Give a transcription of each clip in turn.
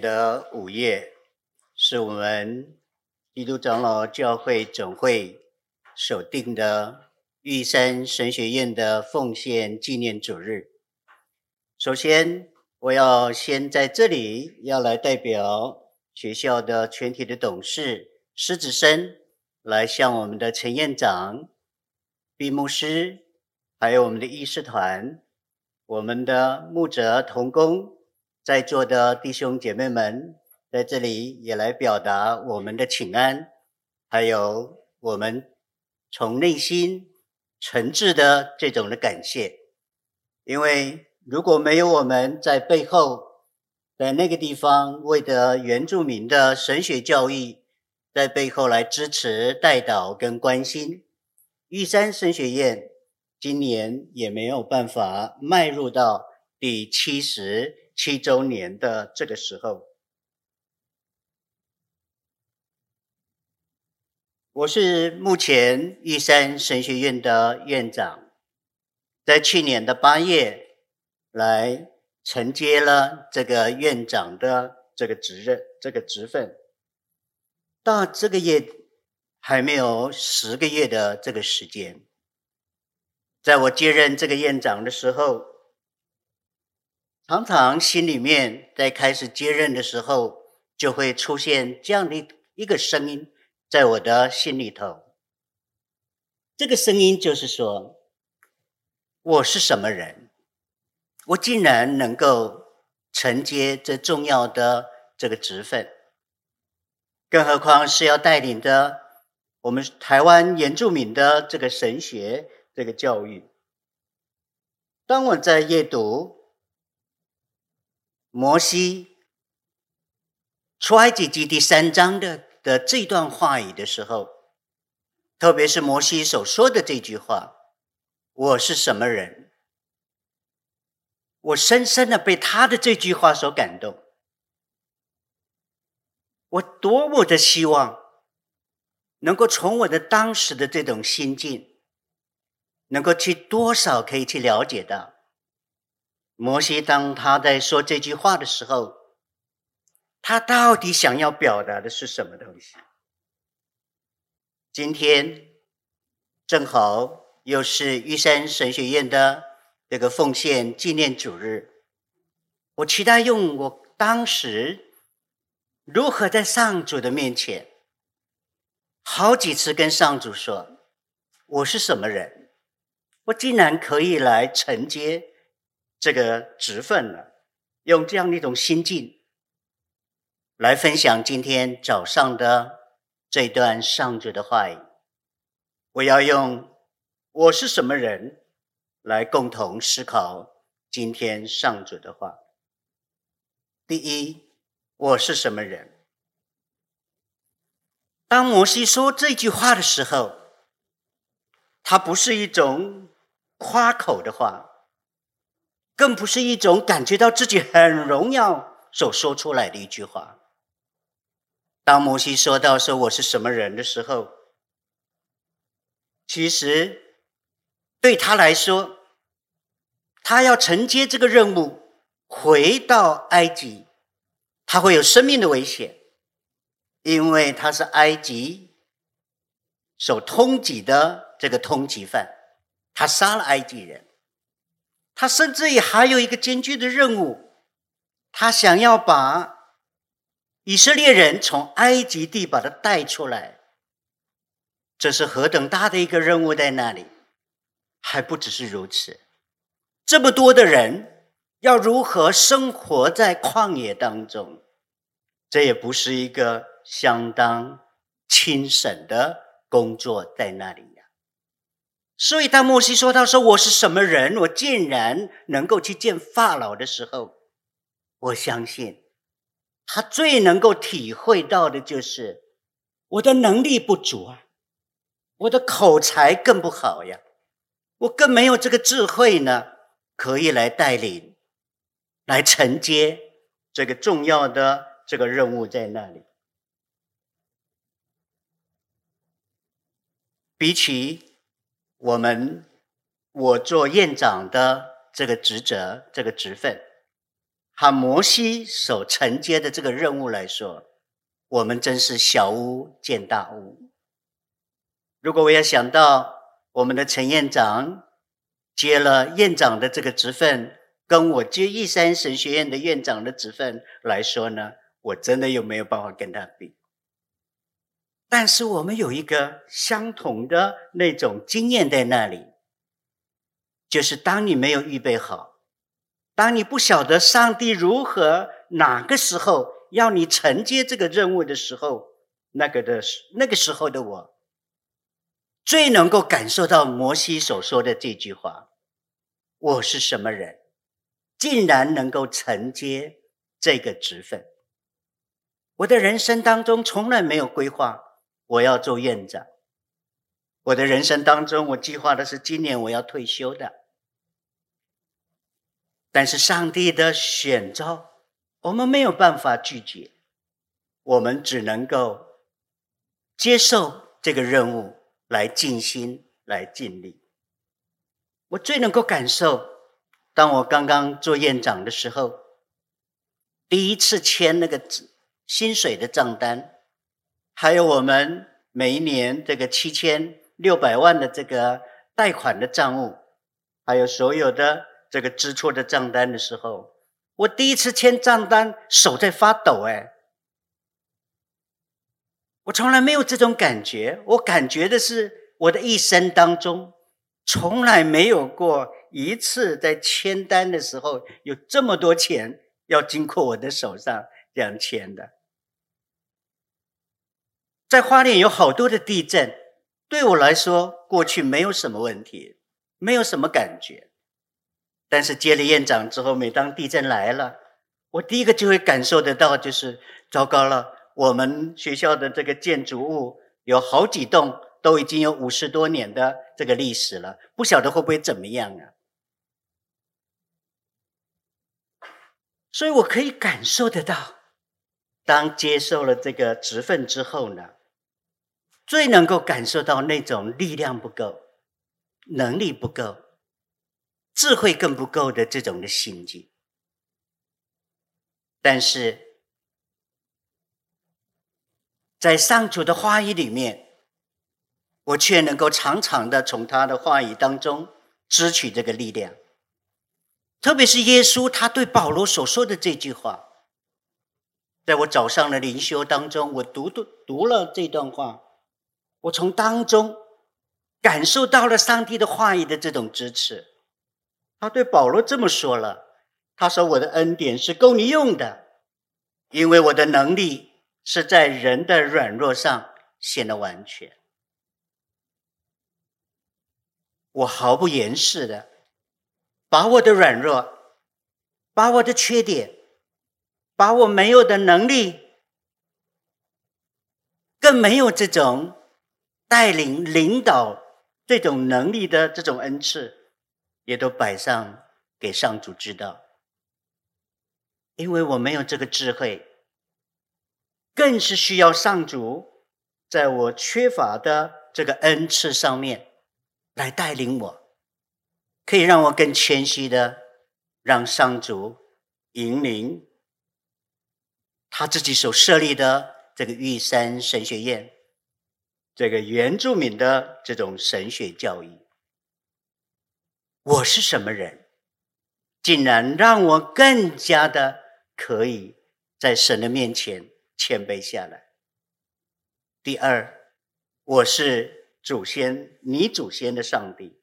的午夜，是我们基督长老教会总会所定的玉山神学院的奉献纪念主日。首先，我要先在这里要来代表学校的全体的董事、师子生，来向我们的陈院长、毕牧师，还有我们的议事团、我们的牧者同工。在座的弟兄姐妹们，在这里也来表达我们的请安，还有我们从内心诚挚的这种的感谢。因为如果没有我们在背后，在那个地方为的原住民的神学教育，在背后来支持、带导跟关心，玉山神学院今年也没有办法迈入到第七十。七周年的这个时候，我是目前玉山神学院的院长，在去年的八月来承接了这个院长的这个职任、这个职分，到这个月还没有十个月的这个时间，在我接任这个院长的时候。常常心里面在开始接任的时候，就会出现这样的一个声音，在我的心里头。这个声音就是说，我是什么人？我竟然能够承接这重要的这个职分，更何况是要带领着我们台湾原住民的这个神学这个教育。当我在阅读。摩西出埃及记第三章的的这段话语的时候，特别是摩西所说的这句话：“我是什么人？”我深深的被他的这句话所感动。我多么的希望能够从我的当时的这种心境，能够去多少可以去了解到。摩西当他在说这句话的时候，他到底想要表达的是什么东西？今天正好又是玉山神学院的这个奉献纪念主日，我期待用我当时如何在上主的面前，好几次跟上主说：“我是什么人？我竟然可以来承接。”这个职分呢，用这样的一种心境来分享今天早上的这段上主的话语。我要用“我是什么人”来共同思考今天上主的话。第一，我是什么人？当摩西说这句话的时候，他不是一种夸口的话。更不是一种感觉到自己很荣耀所说出来的一句话。当摩西说到说我是什么人的时候，其实对他来说，他要承接这个任务，回到埃及，他会有生命的危险，因为他是埃及所通缉的这个通缉犯，他杀了埃及人。他甚至于还有一个艰巨的任务，他想要把以色列人从埃及地把他带出来，这是何等大的一个任务在那里？还不只是如此，这么多的人要如何生活在旷野当中？这也不是一个相当轻省的工作在那里。所以，当摩西说：“他说我是什么人？我竟然能够去见法老的时候，我相信他最能够体会到的就是我的能力不足啊，我的口才更不好呀，我更没有这个智慧呢，可以来带领、来承接这个重要的这个任务在那里。比起……我们，我做院长的这个职责、这个职分，和摩西所承接的这个任务来说，我们真是小巫见大巫。如果我要想到我们的陈院长接了院长的这个职分，跟我接一山神学院的院长的职分来说呢，我真的又没有办法跟他比。但是我们有一个相同的那种经验在那里，就是当你没有预备好，当你不晓得上帝如何哪个时候要你承接这个任务的时候，那个的那个时候的我，最能够感受到摩西所说的这句话：“我是什么人，竟然能够承接这个职分？我的人生当中从来没有规划。”我要做院长。我的人生当中，我计划的是今年我要退休的。但是上帝的选召，我们没有办法拒绝，我们只能够接受这个任务，来尽心来尽力。我最能够感受，当我刚刚做院长的时候，第一次签那个薪水的账单。还有我们每一年这个七千六百万的这个贷款的账务，还有所有的这个支出的账单的时候，我第一次签账单，手在发抖哎！我从来没有这种感觉，我感觉的是我的一生当中从来没有过一次在签单的时候有这么多钱要经过我的手上这样签的。在花莲有好多的地震，对我来说过去没有什么问题，没有什么感觉。但是接了院长之后，每当地震来了，我第一个就会感受得到，就是糟糕了，我们学校的这个建筑物有好几栋都已经有五十多年的这个历史了，不晓得会不会怎么样啊？所以我可以感受得到，当接受了这个职分之后呢，最能够感受到那种力量不够、能力不够、智慧更不够的这种的心境，但是在上主的话语里面，我却能够常常的从他的话语当中支取这个力量。特别是耶稣他对保罗所说的这句话，在我早上的灵修当中，我读读读了这段话。我从当中感受到了上帝的话语的这种支持。他对保罗这么说了：“他说我的恩典是够你用的，因为我的能力是在人的软弱上显得完全。”我毫不掩饰的把我的软弱、把我的缺点、把我没有的能力，更没有这种。带领、领导这种能力的这种恩赐，也都摆上给上主知道。因为我没有这个智慧，更是需要上主在我缺乏的这个恩赐上面来带领我，可以让我更谦虚的让上主引领他自己所设立的这个玉山神学院。这个原住民的这种神学教育，我是什么人，竟然让我更加的可以在神的面前谦卑下来。第二，我是祖先，你祖先的上帝。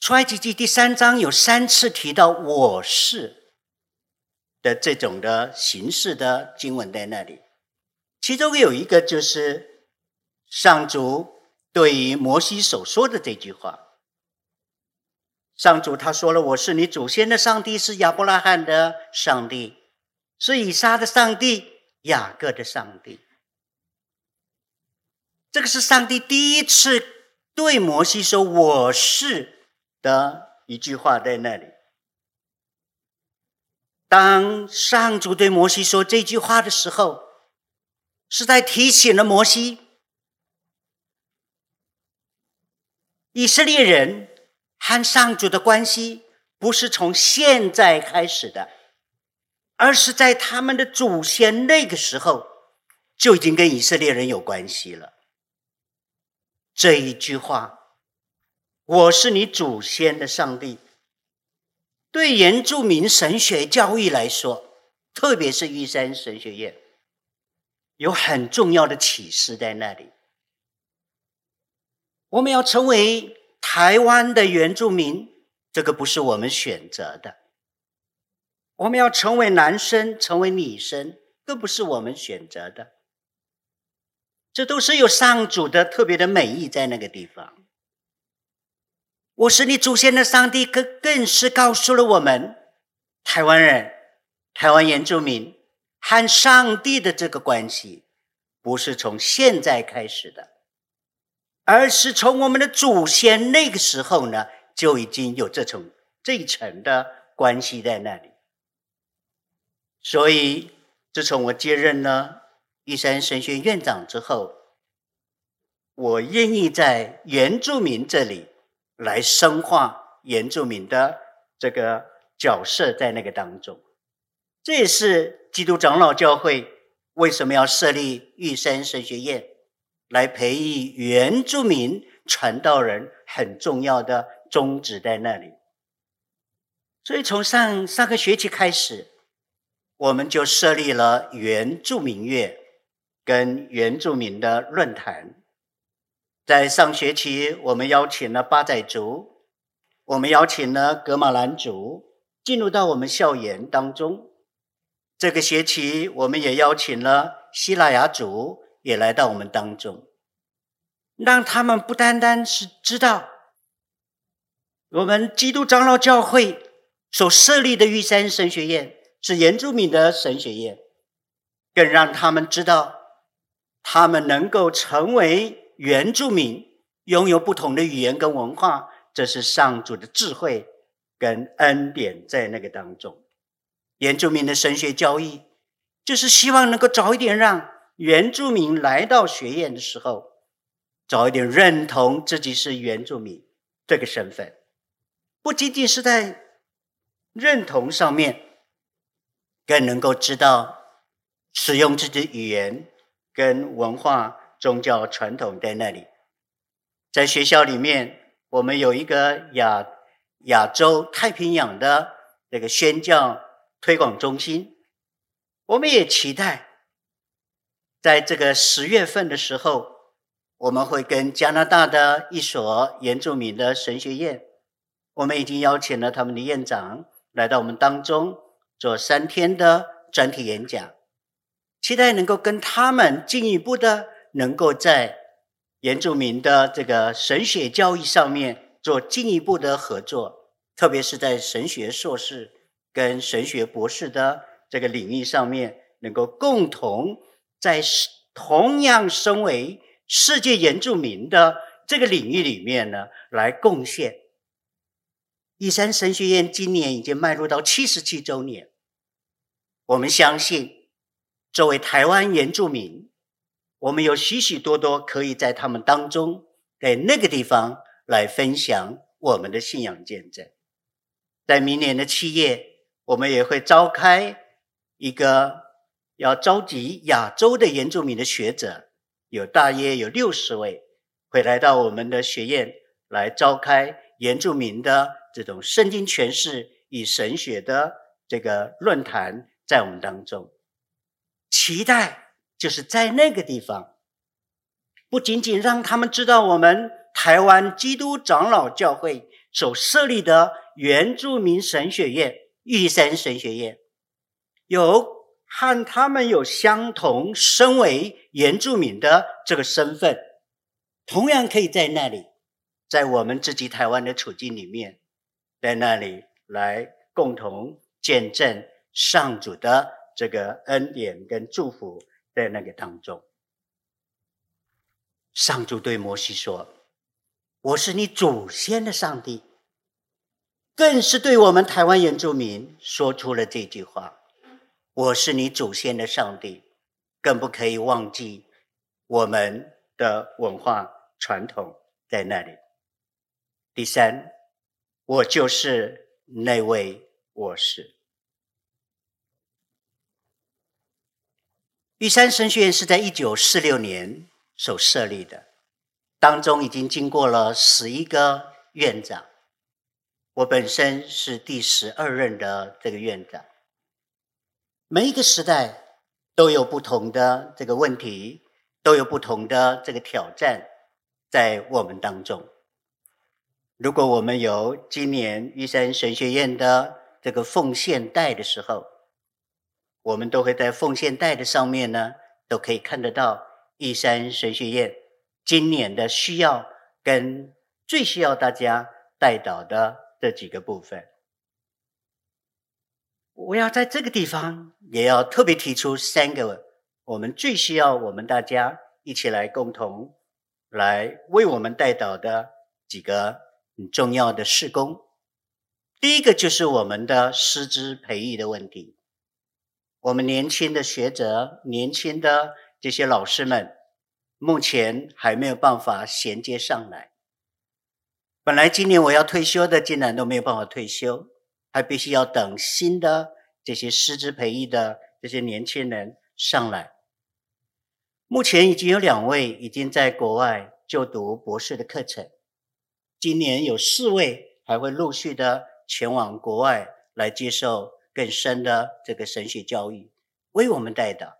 出埃及记第三章有三次提到“我是”的这种的形式的经文在那里。其中有一个就是上主对于摩西所说的这句话。上主他说了：“我是你祖先的上帝，是亚伯拉罕的上帝，是以撒的上帝，雅各的上帝。”这个是上帝第一次对摩西说“我是”的一句话在那里。当上主对摩西说这句话的时候，是在提醒了摩西，以色列人和上主的关系不是从现在开始的，而是在他们的祖先那个时候就已经跟以色列人有关系了。这一句话，“我是你祖先的上帝”，对原住民神学教育来说，特别是玉山神学院，有很重要的启示在那里。我们要成为台湾的原住民，这个不是我们选择的；我们要成为男生，成为女生，更不是我们选择的。这都是有上主的特别的美意在那个地方。我是你祖先的上帝，更更是告诉了我们台湾人、台湾原住民和上帝的这个关系，不是从现在开始的，而是从我们的祖先那个时候呢，就已经有这种这一层的关系在那里。所以，自从我接任了。玉山神学院长之后，我愿意在原住民这里来深化原住民的这个角色，在那个当中，这也是基督长老教会为什么要设立玉山神学院，来培育原住民传道人很重要的宗旨在那里。所以从上上个学期开始，我们就设立了原住民月。跟原住民的论坛，在上学期我们邀请了八仔族，我们邀请了格玛兰族进入到我们校园当中。这个学期我们也邀请了希腊雅族也来到我们当中，让他们不单单是知道我们基督长老教会所设立的玉山神学院是原住民的神学院，更让他们知道。他们能够成为原住民，拥有不同的语言跟文化，这是上主的智慧跟恩典在那个当中。原住民的神学教育，就是希望能够早一点让原住民来到学院的时候，早一点认同自己是原住民这个身份，不仅仅是在认同上面，更能够知道使用自己语言。跟文化、宗教传统在那里，在学校里面，我们有一个亚亚洲太平洋的那个宣教推广中心。我们也期待，在这个十月份的时候，我们会跟加拿大的一所原住民的神学院，我们已经邀请了他们的院长来到我们当中做三天的专题演讲。期待能够跟他们进一步的，能够在原住民的这个神学教育上面做进一步的合作，特别是在神学硕士跟神学博士的这个领域上面，能够共同在同样身为世界原住民的这个领域里面呢，来贡献。玉山神学院今年已经迈入到七十七周年，我们相信。作为台湾原住民，我们有许许多多可以在他们当中，在那个地方来分享我们的信仰见证。在明年的七月，我们也会召开一个要召集亚洲的原住民的学者，有大约有六十位，会来到我们的学院来召开原住民的这种圣经诠释与神学的这个论坛，在我们当中。期待就是在那个地方，不仅仅让他们知道我们台湾基督长老教会所设立的原住民神学院玉山神学院，有和他们有相同身为原住民的这个身份，同样可以在那里，在我们自己台湾的处境里面，在那里来共同见证上主的。这个恩典跟祝福在那个当中，上主对摩西说：“我是你祖先的上帝。”更是对我们台湾原住民说出了这句话：“我是你祖先的上帝。”更不可以忘记我们的文化传统在那里。第三，我就是那位我是。玉山神学院是在一九四六年所设立的，当中已经经过了十一个院长，我本身是第十二任的这个院长。每一个时代都有不同的这个问题，都有不同的这个挑战在我们当中。如果我们有今年玉山神学院的这个奉献带的时候，我们都会在奉献带的上面呢，都可以看得到玉山神学院今年的需要跟最需要大家代祷的这几个部分。我要在这个地方也要特别提出三个我们最需要我们大家一起来共同来为我们代祷的几个很重要的事工。第一个就是我们的师资培育的问题。我们年轻的学者、年轻的这些老师们，目前还没有办法衔接上来。本来今年我要退休的，竟然都没有办法退休，还必须要等新的这些师资培育的这些年轻人上来。目前已经有两位已经在国外就读博士的课程，今年有四位还会陆续的前往国外来接受。更深的这个神学教育，为我们代祷，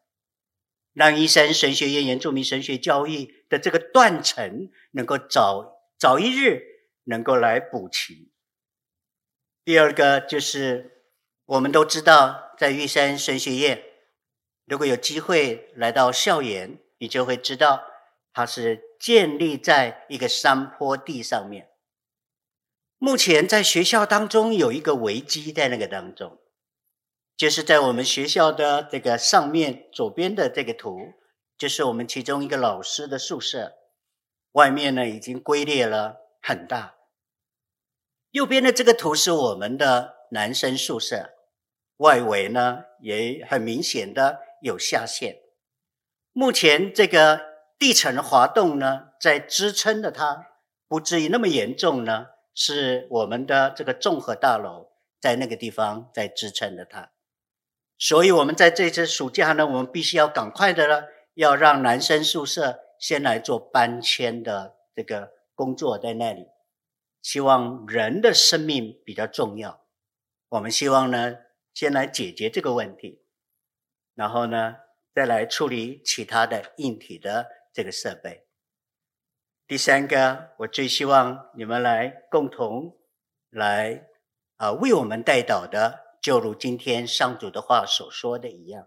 让玉山神学院原住民神学教育的这个断层能够早早一日能够来补齐。第二个就是我们都知道，在玉山神学院，如果有机会来到校园，你就会知道它是建立在一个山坡地上面。目前在学校当中有一个危机在那个当中。就是在我们学校的这个上面左边的这个图，就是我们其中一个老师的宿舍，外面呢已经龟裂了很大。右边的这个图是我们的男生宿舍，外围呢也很明显的有下陷。目前这个地层滑动呢，在支撑着它，不至于那么严重呢，是我们的这个综合大楼在那个地方在支撑着它。所以，我们在这次暑假呢，我们必须要赶快的呢，要让男生宿舍先来做搬迁的这个工作在那里。希望人的生命比较重要，我们希望呢，先来解决这个问题，然后呢，再来处理其他的硬体的这个设备。第三个，我最希望你们来共同来啊，为我们带导的。就如今天上主的话所说的一样，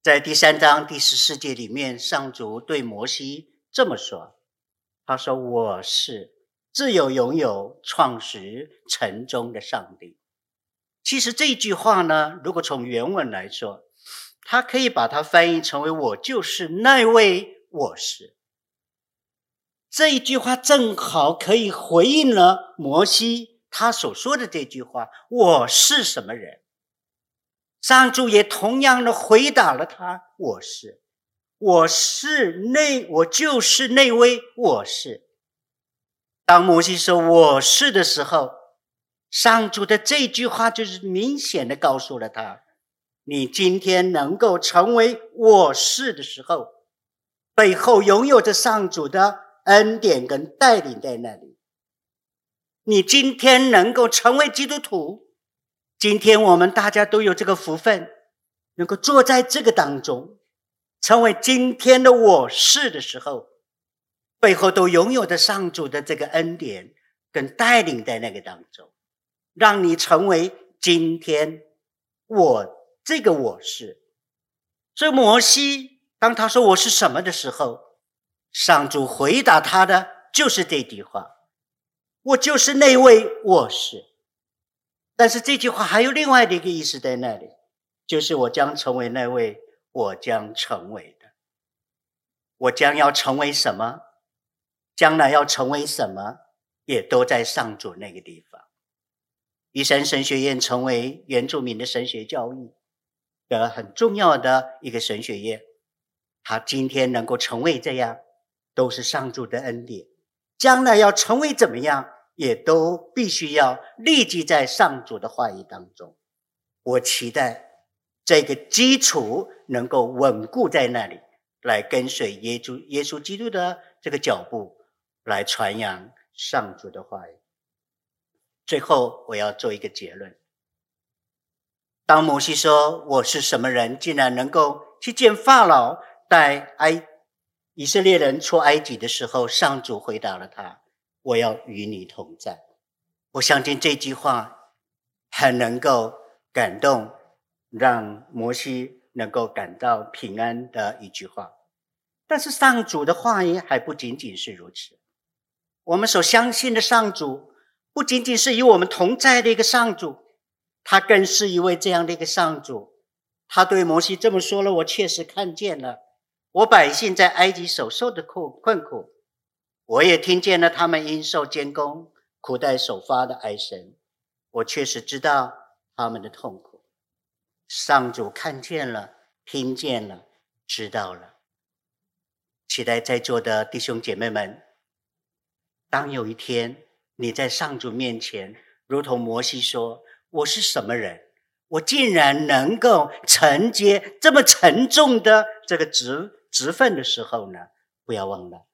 在第三章第十四节里面，上主对摩西这么说：“他说我是自有永有创始成终的上帝。”其实这句话呢，如果从原文来说，他可以把它翻译成为“我就是那位我是”。这一句话正好可以回应了摩西。他所说的这句话：“我是什么人？”上主也同样的回答了他：“我是，我是那，我就是那位我是。”当摩西说“我是”的时候，上主的这句话就是明显的告诉了他：“你今天能够成为我是的时候，背后拥有着上主的恩典跟带领在那里。”你今天能够成为基督徒，今天我们大家都有这个福分，能够坐在这个当中，成为今天的我是的时候，背后都拥有着上主的这个恩典跟带领在那个当中，让你成为今天我这个我是。所以摩西当他说我是什么的时候，上主回答他的就是这句话。我就是那位我是，但是这句话还有另外的一个意思在那里，就是我将成为那位我将成为的，我将要成为什么，将来要成为什么，也都在上主那个地方。玉山神学院成为原住民的神学教育的很重要的一个神学院，他今天能够成为这样，都是上主的恩典。将来要成为怎么样，也都必须要立基在上主的话语当中。我期待这个基础能够稳固在那里，来跟随耶稣耶稣基督的这个脚步，来传扬上主的话语。最后，我要做一个结论。当摩西说：“我是什么人，竟然能够去见法老，带埃以色列人出埃及的时候，上主回答了他：“我要与你同在。”我相信这句话很能够感动，让摩西能够感到平安的一句话。但是上主的话语还不仅仅是如此，我们所相信的上主不仅仅是与我们同在的一个上主。他更是一位这样的一个上主，他对摩西这么说了：“我确实看见了我百姓在埃及所受的苦困苦，我也听见了他们因受监工苦待首发的哀声，我确实知道他们的痛苦。上主看见了，听见了，知道了。期待在座的弟兄姐妹们，当有一天你在上主面前，如同摩西说。”我是什么人？我竟然能够承接这么沉重的这个职职分的时候呢？不要忘了，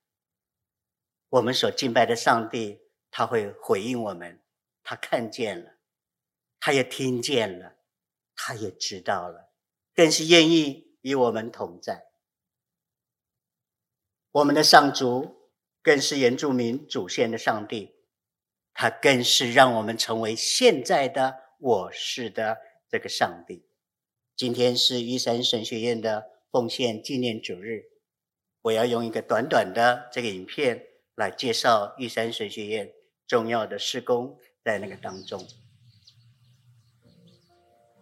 我们所敬拜的上帝，他会回应我们，他看见了，他也听见了，他也知道了，更是愿意与我们同在。我们的上主更是原住民祖先的上帝，他更是让我们成为现在的。我是的这个上帝。今天是玉山神学院的奉献纪念主日，我要用一个短短的这个影片来介绍玉山神学院重要的事工在那个当中。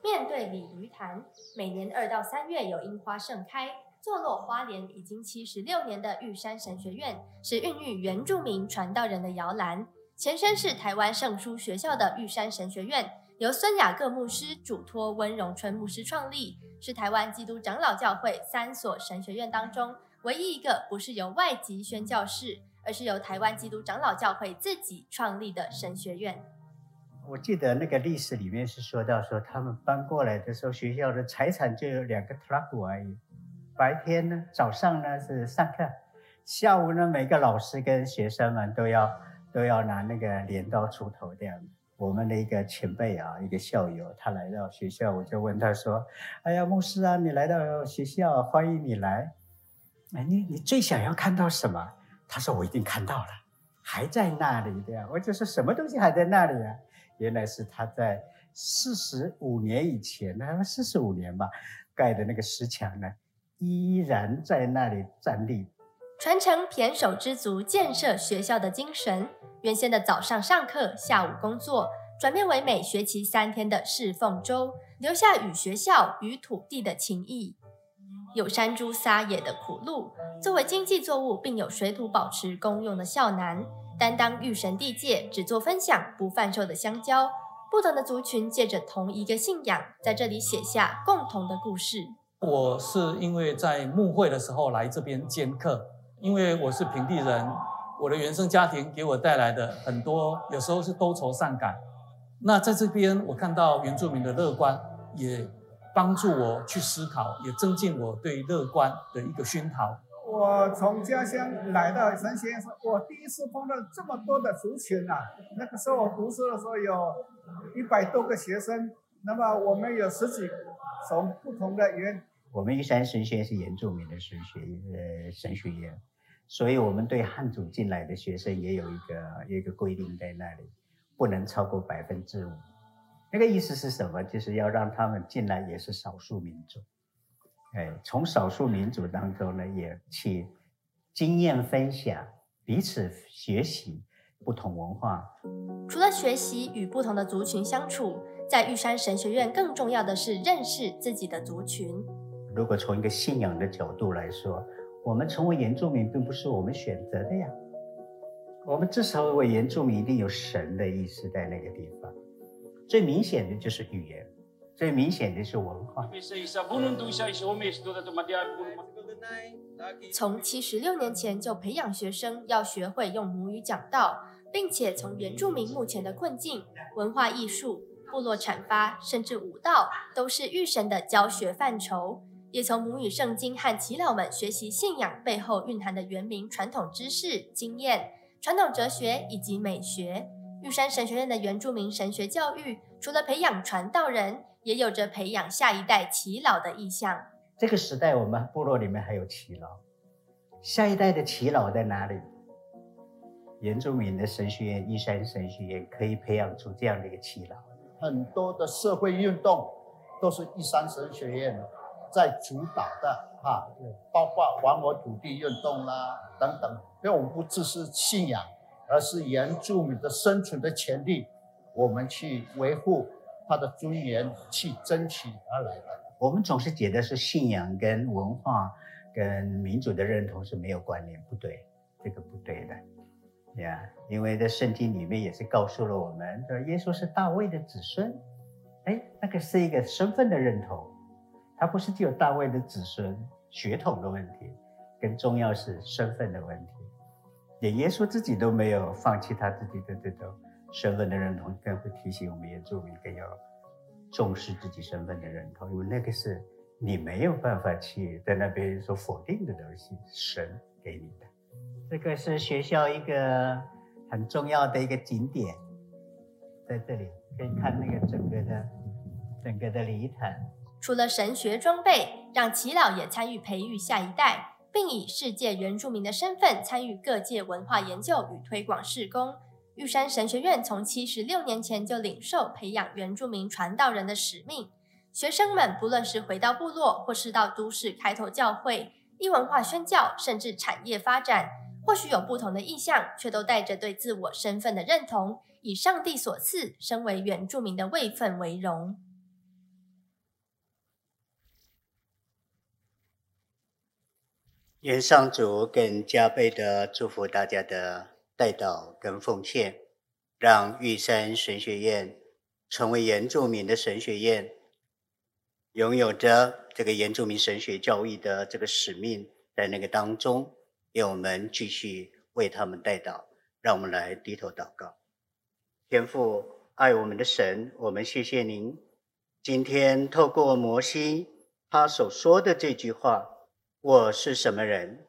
面对鲤鱼潭，每年二到三月有樱花盛开。坐落花莲已经七十六年的玉山神学院，是孕育原住民传道人的摇篮。前身是台湾圣书学校的玉山神学院。由孙雅各牧师嘱托温荣春牧师创立，是台湾基督长老教会三所神学院当中唯一一个不是由外籍宣教士，而是由台湾基督长老教会自己创立的神学院。我记得那个历史里面是说到说，他们搬过来的时候，学校的财产就有两个 truck 而已。白天呢，早上呢是上课，下午呢每个老师跟学生们都要都要拿那个镰刀出头这样我们的一个前辈啊，一个校友，他来到学校，我就问他说：“哎呀，牧师啊，你来到学校，欢迎你来。哎，你你最想要看到什么？”他说：“我一定看到了，还在那里的。”我就说：“什么东西还在那里啊？”原来是他在四十五年以前，那四十五年吧，盖的那个石墙呢，依然在那里站立。传承胼手胝足建设学校的精神，原先的早上上课，下午工作，转变为每学期三天的侍奉周，留下与学校与土地的情谊。有山猪撒野的苦路，作为经济作物并有水土保持公用的孝南，担当御神地界只做分享不贩售的香蕉。不同的族群借着同一个信仰，在这里写下共同的故事。我是因为在牧会的时候来这边兼课。因为我是平地人，我的原生家庭给我带来的很多，有时候是多愁善感。那在这边，我看到原住民的乐观，也帮助我去思考，也增进我对乐观的一个熏陶。我从家乡来到神学院，我第一次碰到这么多的族群啊！那个时候我读书的时候有一百多个学生，那么我们有十几从不同的原。我们玉山神学院是原住民的神学呃神学院。所以，我们对汉族进来的学生也有一个有一个规定在那里，不能超过百分之五。那个意思是什么？就是要让他们进来也是少数民族，哎，从少数民族当中呢，也去经验分享，彼此学习不同文化。除了学习与不同的族群相处，在玉山神学院更重要的是认识自己的族群。如果从一个信仰的角度来说，我们成为原住民，并不是我们选择的呀。我们之所以为原住民，一定有神的意思在那个地方。最明显的就是语言，最明显的是文化。从七十六年前就培养学生要学会用母语讲道，并且从原住民目前的困境、文化艺术、部落产发，甚至武道，都是御神的教学范畴。也从母语圣经和祈老们学习信仰背后蕴含的原民传统知识、经验、传统哲学以及美学。玉山神学院的原住民神学教育，除了培养传道人，也有着培养下一代祈老的意向。这个时代，我们部落里面还有祈老，下一代的祈老在哪里？原住民的神学院，玉山神学院可以培养出这样的一个耆老。很多的社会运动都是玉山神学院在主导的哈，包括还我土地运动啦等等。因为我们不只是信仰，而是原住民的生存的权利，我们去维护他的尊严，去争取而来的。我们总是觉得是信仰跟文化跟民主的认同是没有关联，不对，这个不对的，呀、因为在圣经里面也是告诉了我们，说耶稣是大卫的子孙，哎，那个是一个身份的认同，他不是只有大卫的子孙血统的问题，更重要是身份的问题，连耶稣自己都没有放弃他自己的这种身份的认同，更会提醒我们原住民更要。重视自己身份的认同，因为那个是你没有办法去在那边说否定的东西，神给你的。这个是学校一个很重要的一个景点，在这里可以看那个整个的整个的礼堂。除了神学装备，让齐老也参与培育下一代，并以世界原住民的身份参与各界文化研究与推广事工。玉山神学院从七十六年前就领受培养原住民传道人的使命，学生们不论是回到部落，或是到都市开拓教会、一文化宣教，甚至产业发展，或许有不同的意向，却都带着对自我身份的认同，以上帝所赐身为原住民的位份为荣。愿上主更加倍的祝福大家的。带导跟奉献，让玉山神学院成为原住民的神学院，拥有着这个原住民神学教育的这个使命，在那个当中，愿我们继续为他们带导。让我们来低头祷告。天父爱我们的神，我们谢谢您。今天透过摩西他所说的这句话：“我是什么人？”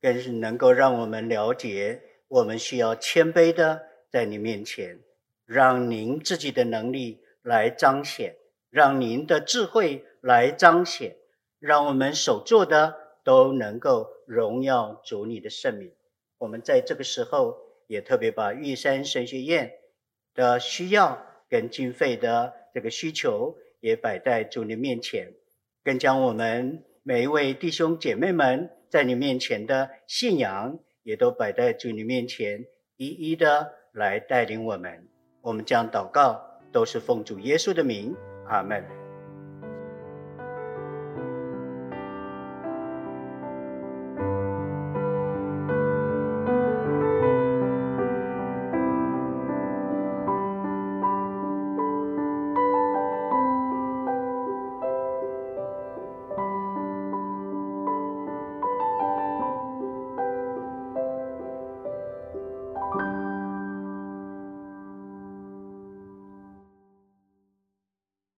更是能够让我们了解。我们需要谦卑的在你面前，让您自己的能力来彰显，让您的智慧来彰显，让我们所做的都能够荣耀主你的圣名。我们在这个时候也特别把玉山神学院的需要跟经费的这个需求也摆在主你面前，更将我们每一位弟兄姐妹们在你面前的信仰。也都摆在主你面前，一一的来带领我们。我们将祷告，都是奉主耶稣的名，阿门。